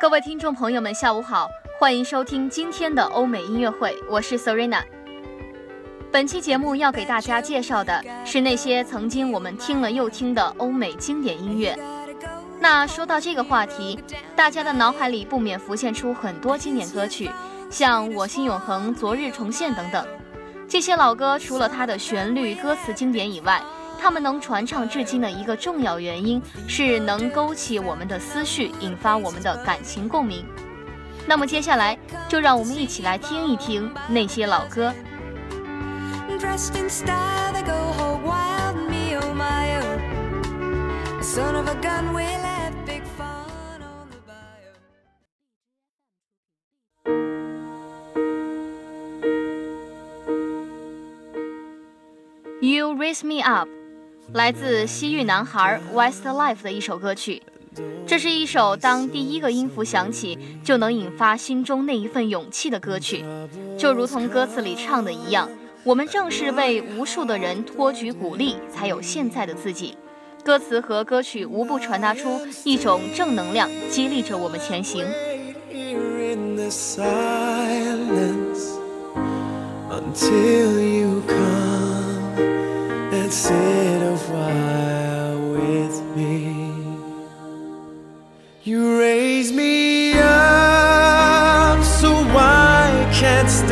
各位听众朋友们，下午好，欢迎收听今天的欧美音乐会，我是 Serena。本期节目要给大家介绍的是那些曾经我们听了又听的欧美经典音乐。那说到这个话题，大家的脑海里不免浮现出很多经典歌曲，像《我心永恒》《昨日重现》等等。这些老歌除了它的旋律、歌词经典以外，他们能传唱至今的一个重要原因是能勾起我们的思绪，引发我们的感情共鸣。那么接下来就让我们一起来听一听那些老歌。Dressed in style, they go hog wild, me oh my oh. Son of a gun, we'll have big fun on the bayou. You Raise Me Up，来自西域男孩 Westlife 的一首歌曲。这是一首当第一个音符响起就能引发心中那一份勇气的歌曲，就如同歌词里唱的一样，我们正是为无数的人托举鼓励，才有现在的自己。歌词和歌曲无不传达出一种正能量，激励着我们前行。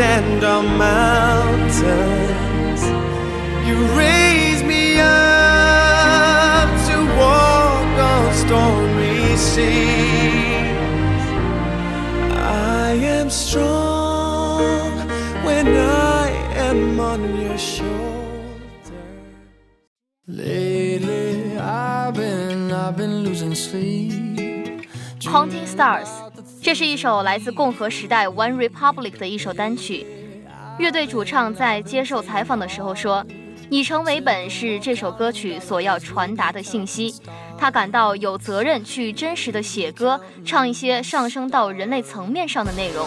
Stand on mountains. You raise me up to walk on stormy seas. I am strong when I am on your shoulder. Lately, I've been, I've been losing sleep. Counting Stars，这是一首来自共和时代 One Republic 的一首单曲。乐队主唱在接受采访的时候说：“以诚为本是这首歌曲所要传达的信息。他感到有责任去真实的写歌，唱一些上升到人类层面上的内容。”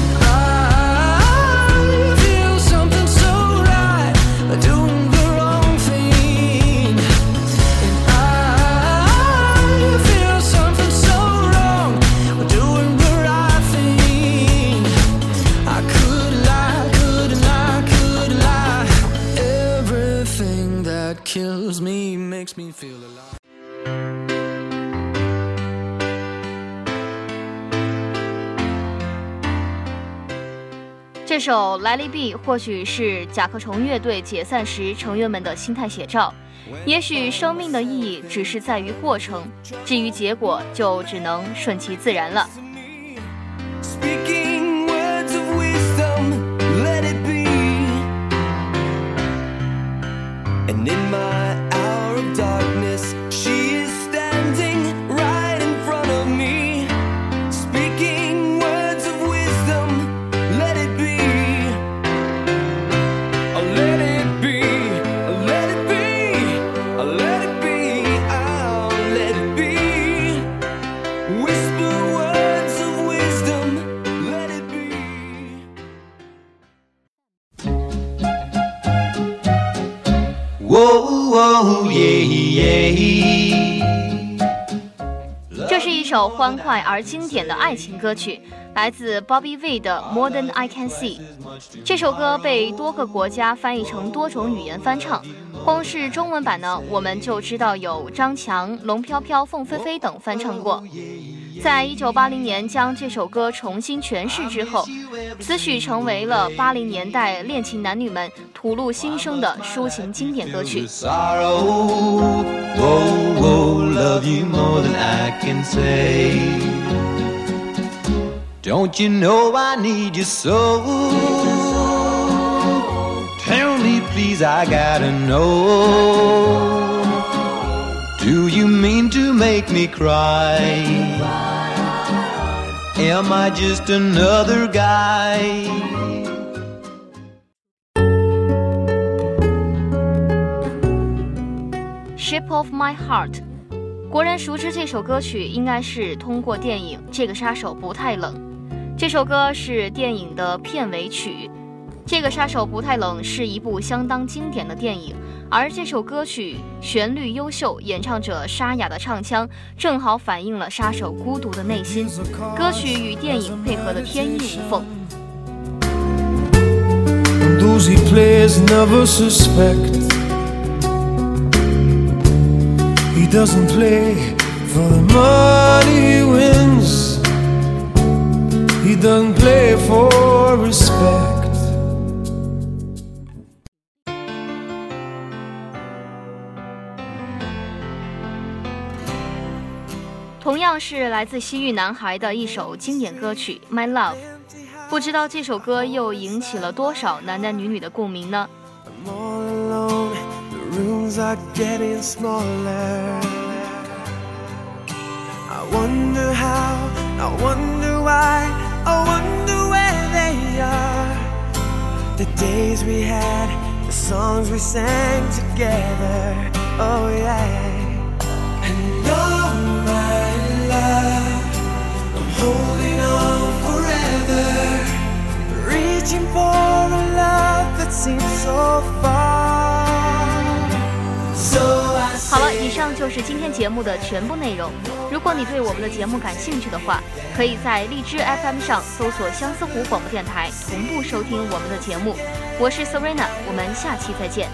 Makes me feel alive. 这首《Let It Be》或许是甲壳虫乐队解散时成员们的心态写照。也许生命的意义只是在于过程，至于结果就只能顺其自然了。Speaking words 这是一首欢快而经典的爱情歌曲，来自 Bobby V 的《More Than I Can See》。这首歌被多个国家翻译成多种语言翻唱，光是中文版呢，我们就知道有张强、龙飘飘、凤飞飞等翻唱过。在一九八零年将这首歌重新诠释之后，此曲成为了八零年代恋情男女们吐露心声的抒情经典歌曲。 sorrow. Whoa, whoa, love you more than I can say. Don't you know I need you so? Tell me, please, I gotta know. Do you mean to make me cry? Am I just another guy? Ship of My Heart，国人熟知这首歌曲应该是通过电影《这个杀手不太冷》。这首歌是电影的片尾曲，《这个杀手不太冷》是一部相当经典的电影，而这首歌曲旋律优秀，演唱者沙哑的唱腔正好反映了杀手孤独的内心。歌曲与电影配合的天衣无缝。Doesn't play for the money he wins. He doesn't play for respect. 同样是来自西域男孩的一首经典歌曲《My Love》，不知道这首歌又引起了多少男男女女的共鸣呢？Are getting smaller. I wonder how, I wonder why, I wonder where they are. The days we had, the songs we sang together, oh yeah. 上就是今天节目的全部内容。如果你对我们的节目感兴趣的话，可以在荔枝 FM 上搜索相思湖广播电台，同步收听我们的节目。我是 Serena，我们下期再见。